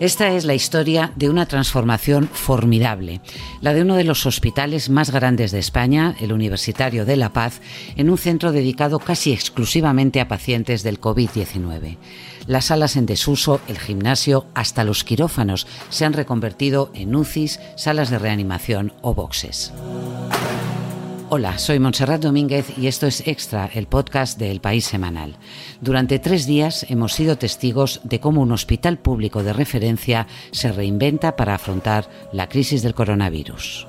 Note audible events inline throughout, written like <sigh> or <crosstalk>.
Esta es la historia de una transformación formidable, la de uno de los hospitales más grandes de España, el Universitario de La Paz, en un centro dedicado casi exclusivamente a pacientes del COVID-19. Las salas en desuso, el gimnasio, hasta los quirófanos se han reconvertido en UCIs, salas de reanimación o boxes. Hola, soy Montserrat Domínguez y esto es Extra, el podcast de El País Semanal. Durante tres días hemos sido testigos de cómo un hospital público de referencia se reinventa para afrontar la crisis del coronavirus.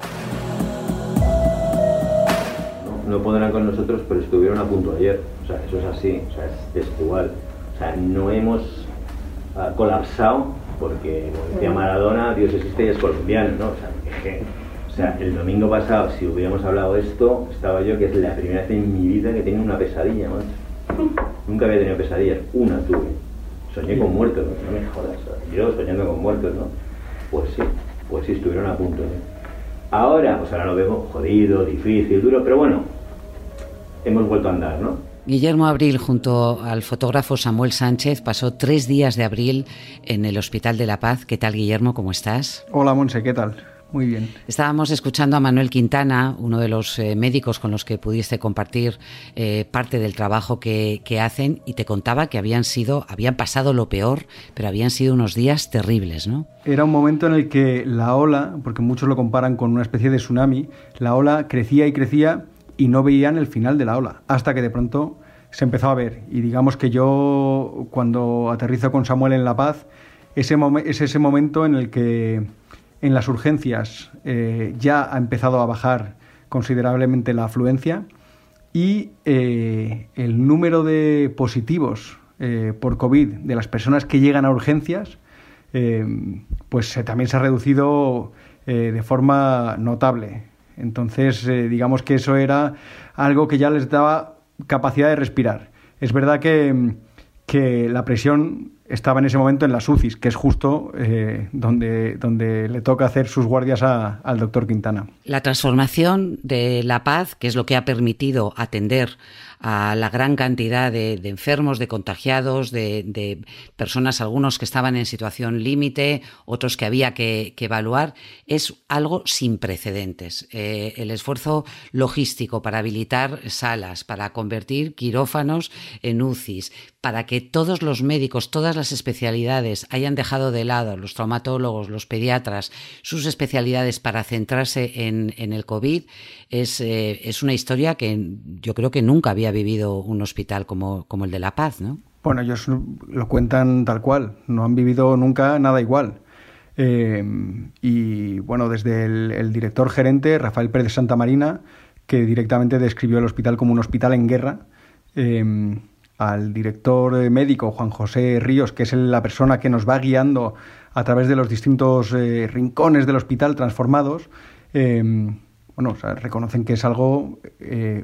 No podrán con nosotros, pero estuvieron a punto ayer. O sea, eso es así, o sea, es, igual. O sea, no hemos ah, colapsado porque, como decía Maradona, Dios existe y es colombiano, ¿no? O sea, que, sea, el domingo pasado, si hubiéramos hablado de esto, estaba yo que es la primera vez en mi vida que tengo una pesadilla, más. Nunca había tenido pesadillas, una tuve. Soñé con muertos, ¿no? me jodas. Yo soñando con muertos, ¿no? Pues sí, pues sí, estuvieron a punto. ¿eh? Ahora, pues ahora lo vemos jodido, difícil, duro, pero bueno, hemos vuelto a andar, ¿no? Guillermo Abril, junto al fotógrafo Samuel Sánchez, pasó tres días de abril en el Hospital de la Paz. ¿Qué tal, Guillermo? ¿Cómo estás? Hola, Monse, ¿qué tal? Muy bien. Estábamos escuchando a Manuel Quintana, uno de los eh, médicos con los que pudiste compartir eh, parte del trabajo que, hacen, y te contaba que habían sido, habían pasado lo peor, pero habían sido unos días terribles, ¿no? Era un momento en el que la ola, porque muchos lo comparan con una especie de tsunami, la ola crecía y crecía y no veían el final de la ola, hasta que de pronto se empezó a ver. Y digamos que yo, cuando aterrizo con Samuel en La Paz, ese es ese momento en el que en las urgencias eh, ya ha empezado a bajar considerablemente la afluencia y eh, el número de positivos eh, por COVID de las personas que llegan a urgencias pues también se ha reducido de forma notable. Entonces, digamos que eso era algo que ya les daba capacidad de respirar. Es verdad que, que la presión estaba en ese momento en las UCIs, que es justo eh, donde, donde le toca hacer sus guardias al doctor Quintana. La transformación de La Paz, que es lo que ha permitido atender a la gran cantidad de, enfermos, de contagiados, de, personas, algunos que estaban en situación límite, otros que había que, evaluar, es algo sin precedentes. Eh, el esfuerzo logístico para habilitar salas, para convertir quirófanos en UCIs, para que todos los médicos, todas las especialidades hayan dejado de lado, los traumatólogos, los pediatras, sus especialidades para centrarse en, el COVID, es, eh, es una historia que yo creo que nunca había vivido un hospital como, como el de La Paz, ¿no? Bueno, ellos lo cuentan tal cual, no han vivido nunca nada igual. Eh, y bueno, desde el, director gerente, Rafael Pérez Santa Marina, que directamente describió el hospital como un hospital en guerra, eh, al director médico, Juan José Ríos, que es la persona que nos va guiando a través de los distintos eh, rincones del hospital transformados, bueno, reconocen que es algo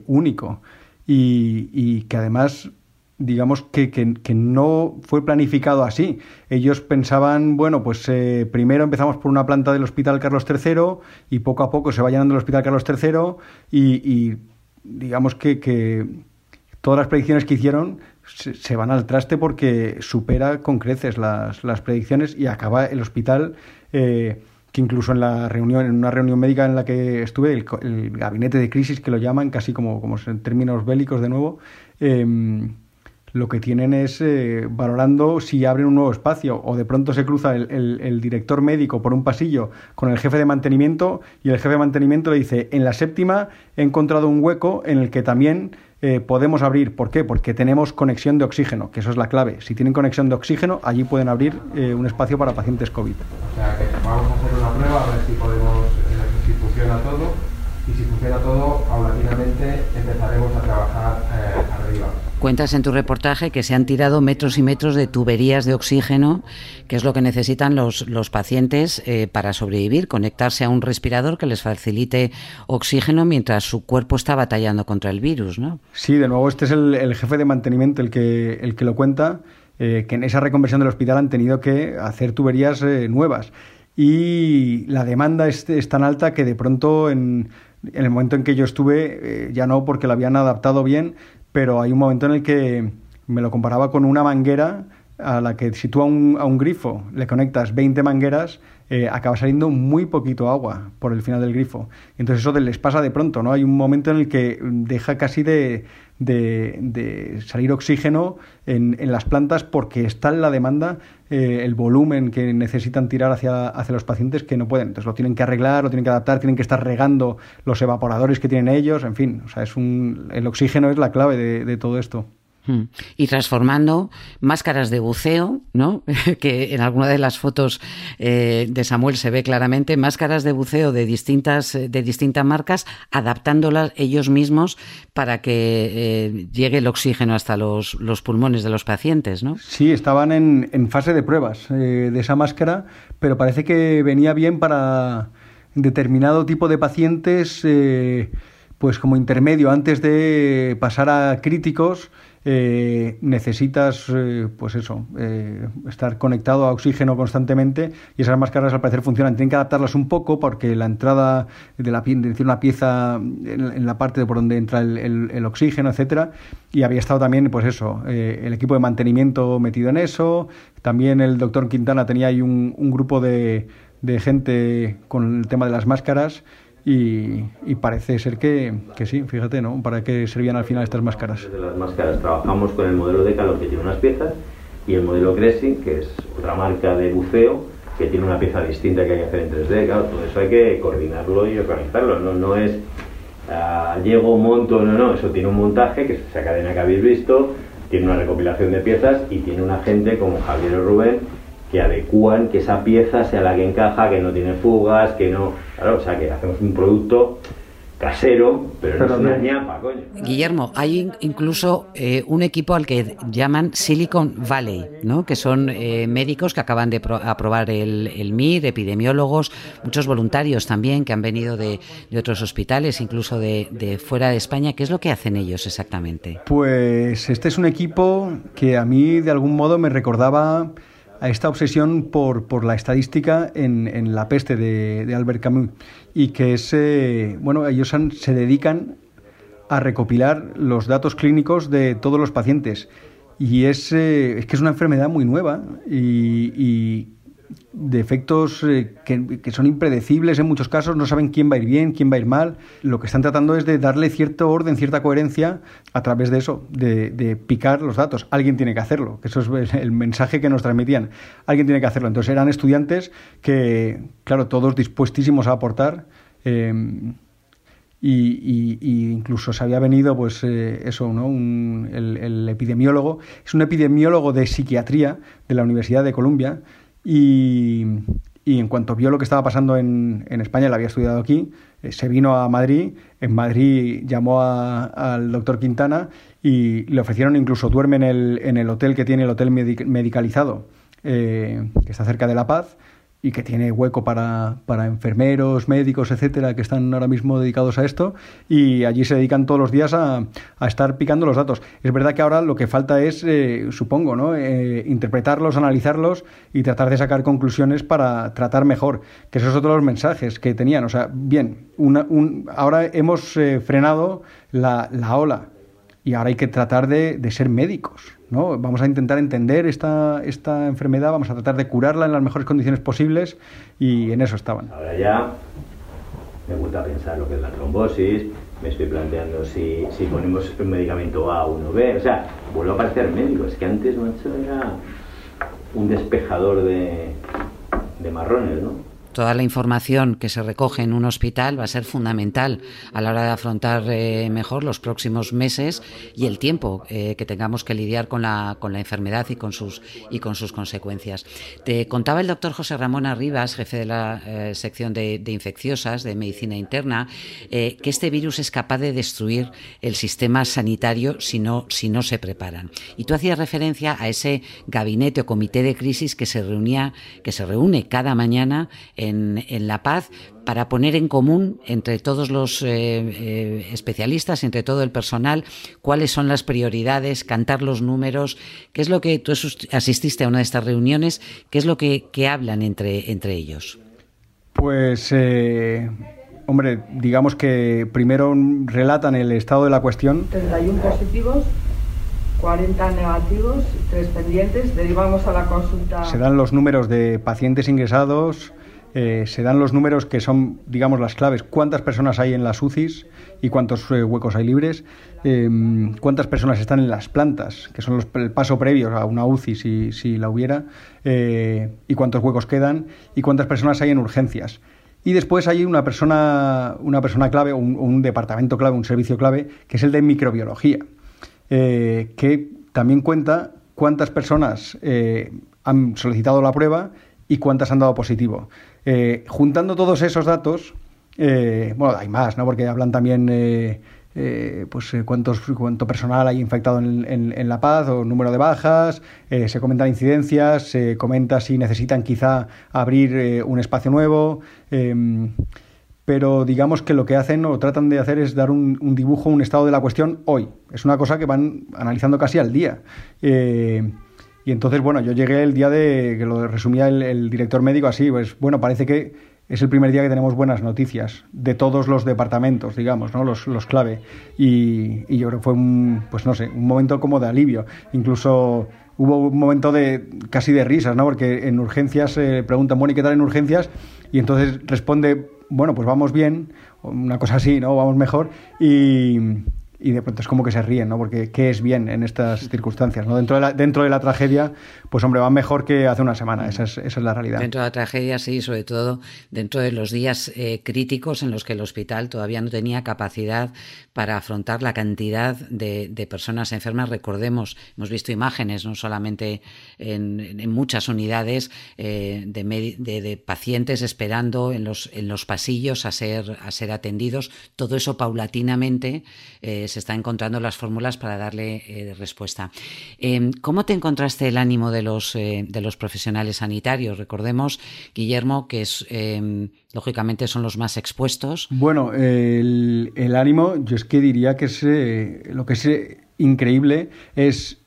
único y, que además digamos que, que, no fue planificado así. Ellos pensaban, bueno, pues eh, primero empezamos por una planta del Hospital Carlos III y poco a poco se va llenando el Hospital Carlos III y, digamos que, que, todas las predicciones que hicieron se, van al traste porque supera con creces las, predicciones y acaba el hospital... Eh, que incluso en la reunión, en una reunión médica en la que estuve, el, gabinete de crisis que lo llaman, casi como, como en términos bélicos de nuevo, em, lo que tienen es eh, valorando si abren un nuevo espacio o de pronto se cruza el, director médico por un pasillo con el jefe de mantenimiento y el jefe de mantenimiento le dice, en la séptima he encontrado un hueco en el que también eh, podemos abrir. ¿Por qué? Porque tenemos conexión de oxígeno, que eso es la clave. Si tienen conexión de oxígeno, allí pueden abrir eh, un espacio para pacientes COVID. O sea que vamos a hacer una prueba a ver si podemos, eh, si funciona todo y si funciona todo, paulatinamente empezaremos a trabajar arriba. Cuentas en tu reportaje que se han tirado metros y metros de tuberías de oxígeno, que es lo que necesitan los, los pacientes eh, para sobrevivir, conectarse a un respirador que les facilite oxígeno mientras su cuerpo está batallando contra el virus, ¿no? Sí, de nuevo, este es el, jefe de mantenimiento el que, el que lo cuenta, eh, que en esa reconversión del hospital han tenido que hacer tuberías eh, nuevas. Y la demanda es, es, tan alta que de pronto en, en el momento en que yo estuve, ya no porque lo habían adaptado bien, pero hay un momento en el que me lo comparaba con una manguera a la que si tú a un, a un grifo le conectas 20 mangueras, eh, acaba saliendo muy poquito agua por el final del grifo. Entonces eso les pasa de pronto, ¿no? Hay un momento en el que deja casi de, de, salir oxígeno en, en, las plantas porque está en la demanda eh, el volumen que necesitan tirar hacia, hacia los pacientes que no pueden. Entonces lo tienen que arreglar, lo tienen que adaptar, tienen que estar regando los evaporadores que tienen ellos, en fin, o sea, es un, el oxígeno es la clave de todo esto. Hmm. Y transformando máscaras de buceo, ¿no? <laughs> que en alguna de las fotos eh, de Samuel se ve claramente, máscaras de buceo de distintas, de distintas marcas, adaptándolas ellos mismos para que eh, llegue el oxígeno hasta los, los, pulmones de los pacientes, ¿no? Sí, estaban en, fase de pruebas eh, de esa máscara, pero parece que venía bien para determinado tipo de pacientes, pues como intermedio, antes de pasar a críticos, eh, necesitas, eh, pues eso, eh, estar conectado a oxígeno constantemente y esas máscaras al parecer funcionan. Tienen que adaptarlas un poco porque la entrada de la una pieza en, la parte de por donde entra el, oxígeno, etcétera, y había estado también, pues eso, el equipo de mantenimiento metido en eso. También el doctor Quintana tenía ahí un, un grupo de, de gente con el tema de las máscaras y, parece ser que, que, sí, fíjate, ¿no? ¿Para qué servían al final estas máscaras? De las máscaras trabajamos con el modelo de calor que tiene unas piezas y el modelo Cressing, que es otra marca de buceo que tiene una pieza distinta que hay que hacer en 3D. Claro, todo eso hay que coordinarlo y organizarlo. No, no es uh, llego, monto, no, no. Eso tiene un montaje, que es esa cadena que habéis visto, tiene una recopilación de piezas y tiene una gente como Javier Rubén que adecúan que esa pieza sea la que encaja, que no tiene fugas, que no. Claro, o sea, que hacemos un producto casero, pero, no es una ñapa, coño. Guillermo, hay incluso eh, un equipo al que llaman Silicon Valley, ¿no? que son eh, médicos que acaban de aprobar el, el, MIR, epidemiólogos, muchos voluntarios también que han venido de, de otros hospitales, incluso de, de, fuera de España. ¿Qué es lo que hacen ellos exactamente? Pues este es un equipo que a mí de algún modo me recordaba a esta obsesión por, por la estadística en, en la peste de, de, Albert Camus y que es, eh, bueno, ellos se dedican a recopilar los datos clínicos de todos los pacientes. Y es, eh, que es una enfermedad muy nueva y de efectos eh, que, son impredecibles en muchos casos, no saben quién va a ir bien, quién va a ir mal. Lo que están tratando es de darle cierto orden, cierta coherencia a través de eso, de, picar los datos. Alguien tiene que hacerlo, que eso es el mensaje que nos transmitían. Alguien tiene que hacerlo. Entonces eran estudiantes que, claro, todos dispuestísimos a aportar. Em, y, incluso se había venido, pues eh, eso, ¿no? el, el epidemiólogo, es un epidemiólogo de psiquiatría de la Universidad de Columbia, y, en cuanto vio lo que estaba pasando en, en España, él había estudiado aquí, eh, se vino a Madrid, en Madrid llamó al doctor Quintana y le ofrecieron incluso duerme en el, en el hotel que tiene el hotel medicalizado, eh, que está cerca de La Paz, y que tiene hueco para, para, enfermeros, médicos, etcétera, que están ahora mismo dedicados a esto y allí se dedican todos los días a, a estar picando los datos. Es verdad que ahora lo que falta es, eh, supongo, ¿no? Eh, interpretarlos, analizarlos y tratar de sacar conclusiones para tratar mejor, que esos son los mensajes que tenían. O sea, bien, una, un, ahora hemos eh, frenado la, la ola y ahora hay que tratar de, de ser médicos ¿no? Vamos a intentar entender esta, esta enfermedad, vamos a tratar de curarla en las mejores condiciones posibles y en eso estaban. Ahora ya me gusta pensar lo que es la trombosis, me estoy planteando si, si ponemos un medicamento A o uno B, o sea, vuelvo a parecer médico, es que antes, macho, era un despejador de, de marrones, ¿no? Toda la información que se recoge en un hospital va a ser fundamental a la hora de afrontar eh, mejor los próximos meses y el tiempo eh, que tengamos que lidiar con la, con la enfermedad y con sus y con sus consecuencias. Te contaba el doctor José Ramón Arribas, jefe de la eh, sección de, de, infecciosas de medicina interna, que este virus es capaz de destruir el sistema sanitario si no, si no se preparan. Y tú hacías referencia a ese gabinete o comité de crisis que se reunía, que se reúne cada mañana en, La Paz para poner en común entre todos los eh, eh, especialistas, entre todo el personal, cuáles son las prioridades, cantar los números, qué es lo que tú asististe a una de estas reuniones, qué es lo que, hablan entre, entre ellos. Pues, eh, hombre, digamos que primero relatan el estado de la cuestión. 31 positivos 40 negativos, tres pendientes. Derivamos a la consulta. Se dan los números de pacientes ingresados, eh, se dan los números que son, digamos, las claves. ¿Cuántas personas hay en las UCIs y cuántos eh, huecos hay libres? Em, ¿Cuántas personas están en las plantas, que son los, el paso previo a una UCI si, si la hubiera? Eh, ¿Y cuántos huecos quedan? ¿Y cuántas personas hay en urgencias? Y después hay una persona, una persona clave, un, departamento clave, un servicio clave, que es el de microbiología. Que también cuenta cuántas personas han solicitado la prueba y cuántas han dado positivo. Eh, juntando todos esos datos, bueno, hay más, ¿no? Porque hablan también, pues, cuántos, cuánto personal hay infectado en, La Paz o número de bajas, se comentan incidencias, se comenta si necesitan quizá abrir un espacio nuevo pero digamos que lo que hacen o tratan de hacer es dar un, dibujo, un estado de la cuestión hoy. Es una cosa que van analizando casi al día. Eh, y entonces, bueno, yo llegué el día de que lo resumía el, director médico así, pues bueno, parece que es el primer día que tenemos buenas noticias de todos los departamentos, digamos, ¿no? los, los clave. Y, y, yo creo que fue un, pues no sé, un momento como de alivio. Incluso hubo un momento de casi de risas, ¿no? Porque en urgencias se preguntan, bueno, ¿y qué tal en urgencias? Y entonces responde bueno, pues vamos bien, una cosa así, ¿no? Vamos mejor y, y de pronto es como que se ríen, ¿no? Porque ¿qué es bien en estas circunstancias? ¿no? Dentro, de la, dentro de la tragedia, pues hombre, va mejor que hace una semana, esa es, esa es la realidad. Dentro de la tragedia, sí, sobre todo dentro de los días eh, críticos en los que el hospital todavía no tenía capacidad para afrontar la cantidad de, de personas enfermas. Recordemos, hemos visto imágenes, no solamente en, muchas unidades, eh, de, de, de, pacientes esperando en los, en los pasillos a ser, a ser atendidos. Todo eso paulatinamente. Eh, se está encontrando las fórmulas para darle eh, respuesta. Eh, ¿Cómo te encontraste el ánimo de los, eh, de los profesionales sanitarios? Recordemos, Guillermo, que es lógicamente son los más expuestos. Bueno, el, ánimo, yo es que diría que es lo que es increíble es,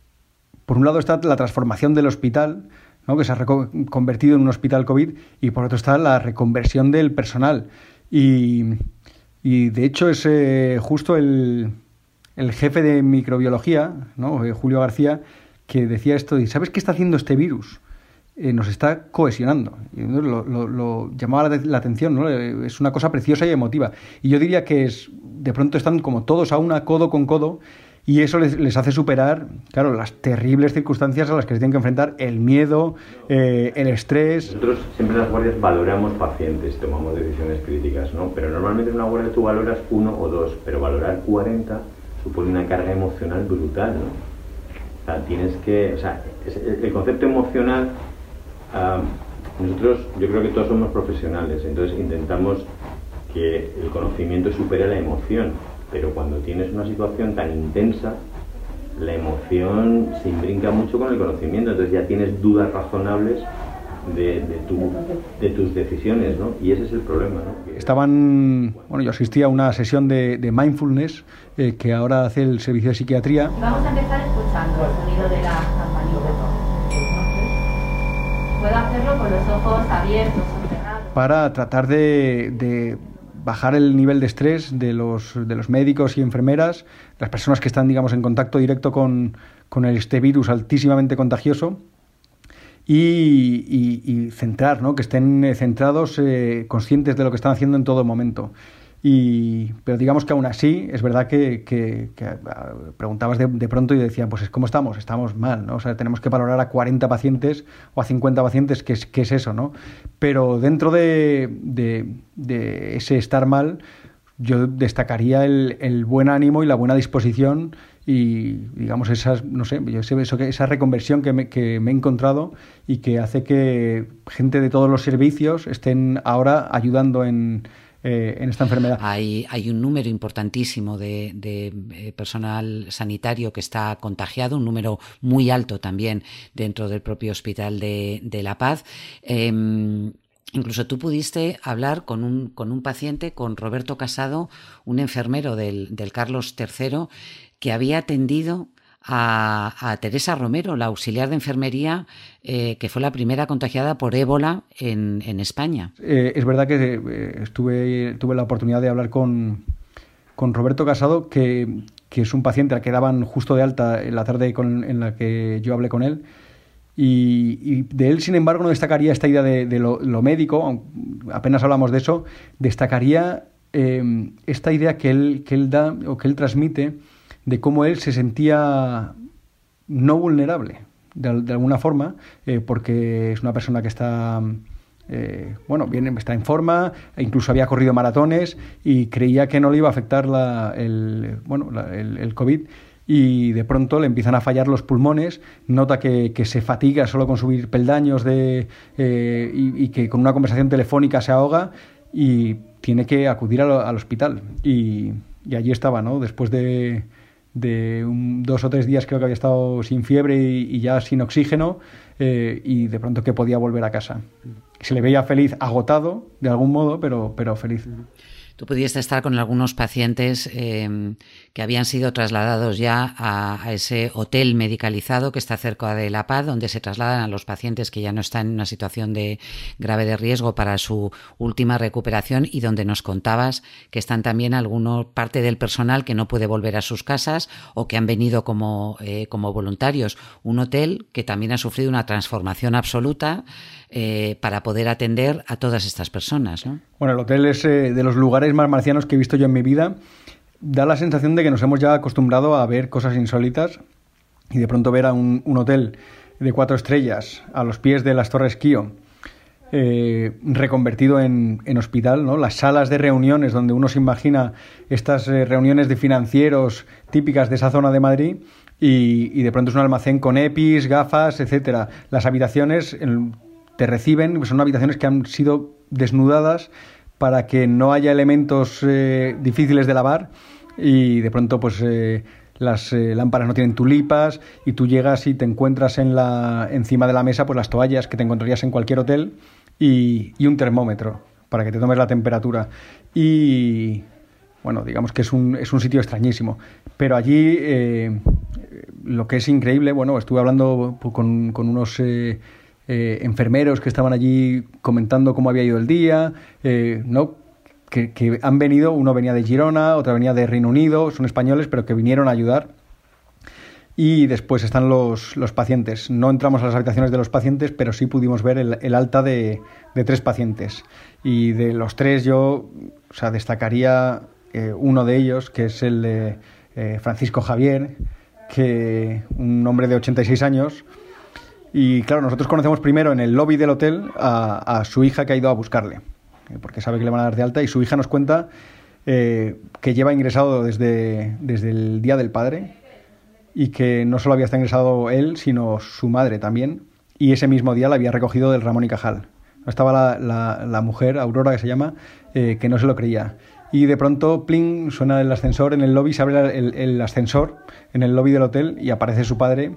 por un lado está la transformación del hospital, ¿no? que se ha convertido en un hospital COVID, y por otro está la reconversión del personal. Y, y de hecho es justo el, el jefe de microbiología, ¿no? Eh, Julio García, que decía esto, y ¿sabes qué está haciendo este virus? Eh, nos está cohesionando. Y lo, lo, llamaba la, la, atención, ¿no? Eh, es una cosa preciosa y emotiva. Y yo diría que es, de pronto están como todos a una, codo con codo, y eso les, les, hace superar, claro, las terribles circunstancias a las que se tienen que enfrentar, el miedo, eh, el estrés. Nosotros siempre en las guardias valoramos pacientes, tomamos decisiones críticas, ¿no? Pero normalmente en una guardia tú valoras uno o dos, pero valorar 40 supone una carga emocional brutal, ¿no? O tienes que, o sea, el, concepto emocional, nosotros, yo creo que todos somos profesionales, entonces intentamos que el conocimiento supere la emoción, pero cuando tienes una situación tan intensa, la emoción se imbrinca mucho con el conocimiento, entonces ya tienes dudas razonables de, tu, de, tus decisiones, ¿no? Y ese es el problema, ¿no? Estaban, bueno, yo asistí a una sesión de, de mindfulness eh, que ahora hace el servicio de psiquiatría. Vamos a empezar escuchando el sonido de la campanita. Puedo hacerlo con los ojos abiertos o cerrados. Para tratar de, de bajar el nivel de estrés de los, de los médicos y enfermeras, las personas que están, digamos, en contacto directo con, con este virus altísimamente contagioso y, centrar, ¿no? que estén eh, centrados, eh, conscientes de lo que están haciendo en todo momento. Y, pero digamos que aún así, es verdad que, que, que ah, preguntabas de, pronto y decían, pues ¿cómo estamos? Estamos mal, ¿no? O sea, tenemos que valorar a 40 pacientes o a 50 pacientes, ¿qué es, eso, no? Pero dentro de, de, de ese estar mal, yo destacaría el, el, buen ánimo y la buena disposición y digamos esas no sé yo sé eso esa reconversión que me, que me he encontrado y que hace que gente de todos los servicios estén ahora ayudando en eh, en esta enfermedad. Hay, hay un número importantísimo de, de eh, personal sanitario que está contagiado, un número muy alto también dentro del propio Hospital de, de La Paz. Eh, Incluso tú pudiste hablar con un, con un paciente, con Roberto Casado, un enfermero del, del Carlos III, que había atendido a, Teresa Romero, la auxiliar de enfermería, eh, que fue la primera contagiada por ébola en, en España. Eh, es verdad que eh, tuve la oportunidad de hablar con, con Roberto Casado, que, que es un paciente al que daban justo de alta en la tarde en la que yo hablé con él. Y, de él, sin embargo, no destacaría esta idea de, lo, médico, apenas hablamos de eso, destacaría eh, esta idea que él, que él da o que él transmite de cómo él se sentía no vulnerable, de, alguna forma, eh, porque es una persona que está eh, bueno, bien, está en forma, e incluso había corrido maratones y creía que no le iba a afectar la, el, bueno, el, COVID y de pronto le empiezan a fallar los pulmones, nota que, se fatiga solo con subir peldaños de, eh, y, que con una conversación telefónica se ahoga y tiene que acudir al, hospital. Y, allí estaba, ¿no? Después de, de dos o tres días creo que había estado sin fiebre y, ya sin oxígeno eh, y de pronto que podía volver a casa se le veía feliz, agotado de algún modo, pero, pero feliz. Tú pudiste estar con algunos pacientes em, que habían sido trasladados ya a, ese hotel medicalizado que está cerca de La Paz, donde se trasladan a los pacientes que ya no están en una situación de grave de riesgo para su última recuperación y donde nos contabas que están también algunos parte del personal que no puede volver a sus casas o que han venido como, eh, como voluntarios. Un hotel que también ha sufrido una transformación absoluta eh, para poder atender a todas estas personas. ¿no? Bueno, el hotel es eh, de los lugares más marcianos que he visto yo en mi vida. Da la sensación de que nos hemos ya acostumbrado a ver cosas insólitas y de pronto ver a un, hotel de cuatro estrellas a los pies de las Torres Kio, eh, reconvertido en, hospital, ¿no? las salas de reuniones donde uno se imagina estas eh, reuniones de financieros típicas de esa zona de Madrid y, de pronto es un almacén con EPIs, gafas, etcétera. Las habitaciones te reciben, son habitaciones que han sido desnudadas para que no haya elementos eh, difíciles de lavar y de pronto pues eh, las eh, lámparas no tienen tulipas y tú llegas y te encuentras en la, encima de la mesa pues las toallas que te encontrarías en cualquier hotel y, un termómetro para que te tomes la temperatura. Y bueno digamos que es un, es un sitio extrañísimo. Pero allí lo que es increíble bueno estuve hablando con, con unos eh, enfermeros que estaban allí comentando cómo había ido el día, eh, ¿no? Que, han venido, uno venía de Girona, otra venía de Reino Unido, son españoles, pero que vinieron a ayudar. Y después están los, los pacientes. No entramos a las habitaciones de los pacientes, pero sí pudimos ver el, alta de, de, tres pacientes. Y de los tres yo o sea, destacaría eh, uno de ellos, que es el de Francisco Javier, que un hombre de 86 años, y claro, nosotros conocemos primero en el lobby del hotel a, su hija que ha ido a buscarle, eh, porque sabe que le van a dar de alta, y su hija nos cuenta eh, que lleva ingresado desde, desde el Día del Padre y que no solo había estado ingresado él, sino su madre también, y ese mismo día la había recogido del Ramón y Cajal. Estaba la, mujer, Aurora que se llama, eh, que no se lo creía. Y de pronto, pling, suena el ascensor en el lobby, se abre el ascensor en el lobby del hotel y aparece su padre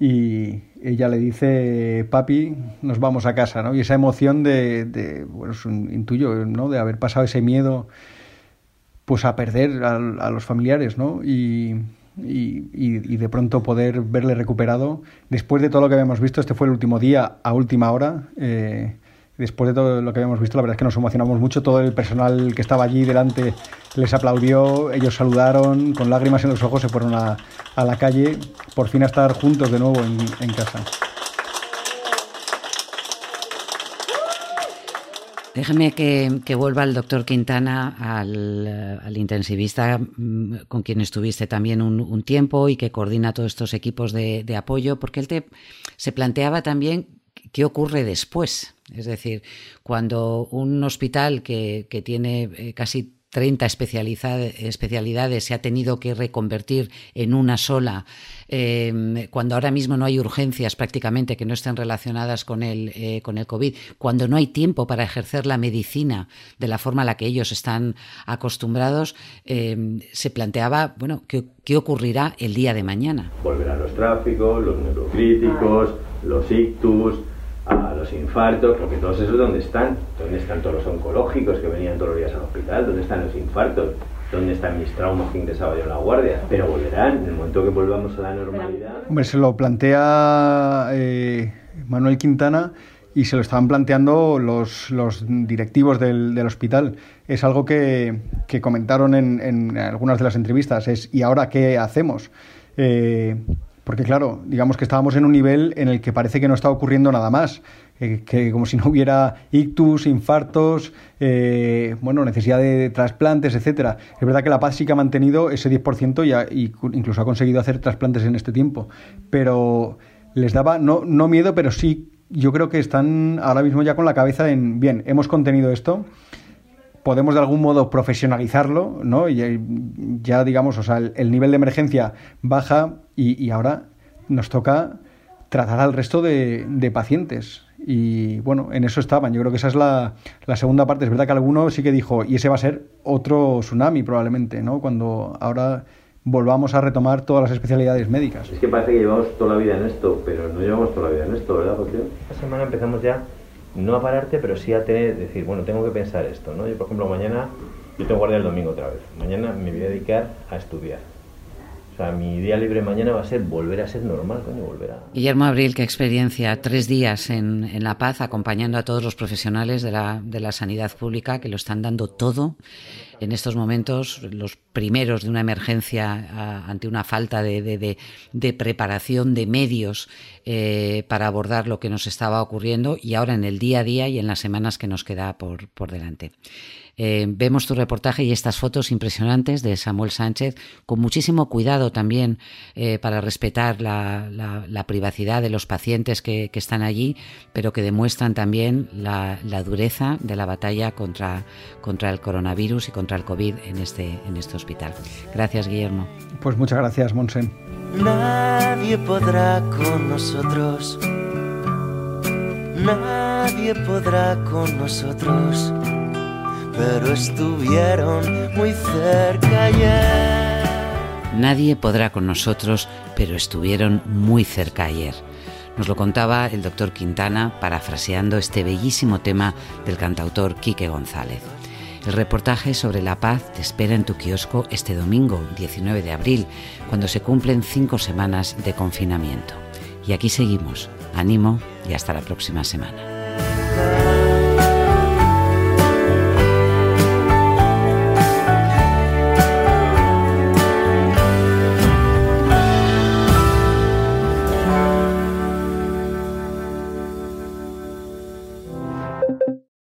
y ella le dice, papi, nos vamos a casa, ¿no? Y esa emoción de, bueno, es un intuyo, ¿no? De haber pasado ese miedo, pues a perder a, los familiares, ¿no? Y, y, y, de pronto poder verle recuperado. Después de todo lo que habíamos visto, este fue el último día a última hora. Eh, después de todo lo que habíamos visto, la verdad es que nos emocionamos mucho. Todo el personal que estaba allí delante les aplaudió, ellos saludaron, con lágrimas en los ojos se fueron a, la calle, por fin a estar juntos de nuevo en, casa. Déjeme que, vuelva el doctor Quintana, al, al, intensivista mm, con quien estuviste también un, un, tiempo y que coordina todos estos equipos de, de apoyo, porque él te, se planteaba también ¿Qué ocurre después? Es decir, cuando un hospital que, tiene eh, casi 30 especialidades se ha tenido que reconvertir en una sola, em, cuando ahora mismo no hay urgencias prácticamente que no estén relacionadas con el, eh, con el COVID, cuando no hay tiempo para ejercer la medicina de la forma a la que ellos están acostumbrados, em, se planteaba, bueno, ¿qué, ¿qué, ocurrirá el día de mañana? Volverán los tráficos, los neurocríticos, los ictus, a los infartos, porque todos esos ¿dónde están? ¿Dónde están todos los oncológicos que venían todos los días al hospital? ¿Dónde están los infartos? ¿Dónde están mis traumas que ingresaba yo en la guardia? Pero volverán en el momento que volvamos a la normalidad. Hombre, se lo plantea eh, Manuel Quintana y se lo estaban planteando los, los directivos del, del, hospital. Es algo que, que comentaron en, en, algunas de las entrevistas, es ¿y ahora qué hacemos? Eh, porque claro, digamos que estábamos en un nivel en el que parece que no está ocurriendo nada más, eh, que como si no hubiera ictus, infartos, eh, bueno, necesidad de trasplantes, etcétera. Es verdad que La Paz sí que ha mantenido ese 10% y, ha, y incluso ha conseguido hacer trasplantes en este tiempo, pero les daba no, no miedo, pero sí yo creo que están ahora mismo ya con la cabeza en, bien, hemos contenido esto, podemos de algún modo profesionalizarlo, ¿no? Y ya digamos, o sea, el nivel de emergencia baja y, y, ahora nos toca tratar al resto de, de, pacientes. Y bueno, en eso estaban. Yo creo que esa es la, la, segunda parte. Es verdad que alguno sí que dijo, y ese va a ser otro tsunami probablemente, ¿no? Cuando ahora volvamos a retomar todas las especialidades médicas. Es que parece que llevamos toda la vida en esto, pero no llevamos toda la vida en esto, ¿verdad, José? Esta semana empezamos ya, no a pararte, pero sí a tener, decir, bueno, tengo que pensar esto, ¿no? Yo, por ejemplo, mañana, yo tengo guardia el domingo otra vez. Mañana me voy a dedicar a estudiar. Mi día libre mañana va a ser volver a ser normal, coño, volver a... Guillermo Abril, qué experiencia, tres días en, en La Paz acompañando a todos los profesionales de la, de la sanidad pública que lo están dando todo en estos momentos los primeros de una emergencia ante una falta de, de, de, de, preparación de medios eh, para abordar lo que nos estaba ocurriendo y ahora en el día a día y en las semanas que nos queda por, por delante. Eh, vemos tu reportaje y estas fotos impresionantes de Samuel Sánchez con muchísimo cuidado también eh, para respetar la, la, la, privacidad de los pacientes que, que, están allí, pero que demuestran también la, la dureza de la batalla contra, contra el coronavirus y contra el COVID en este, en este hospital. Gracias, Guillermo. Pues muchas gracias, Monsen. Nadie podrá con nosotros. Nadie podrá con nosotros pero estuvieron muy cerca ayer. Nadie podrá con nosotros, pero estuvieron muy cerca ayer. Nos lo contaba el doctor Quintana parafraseando este bellísimo tema del cantautor Quique González. El reportaje sobre la paz te espera en tu kiosco este domingo, 19 de abril, cuando se cumplen cinco semanas de confinamiento. Y aquí seguimos. Ánimo y hasta la próxima semana.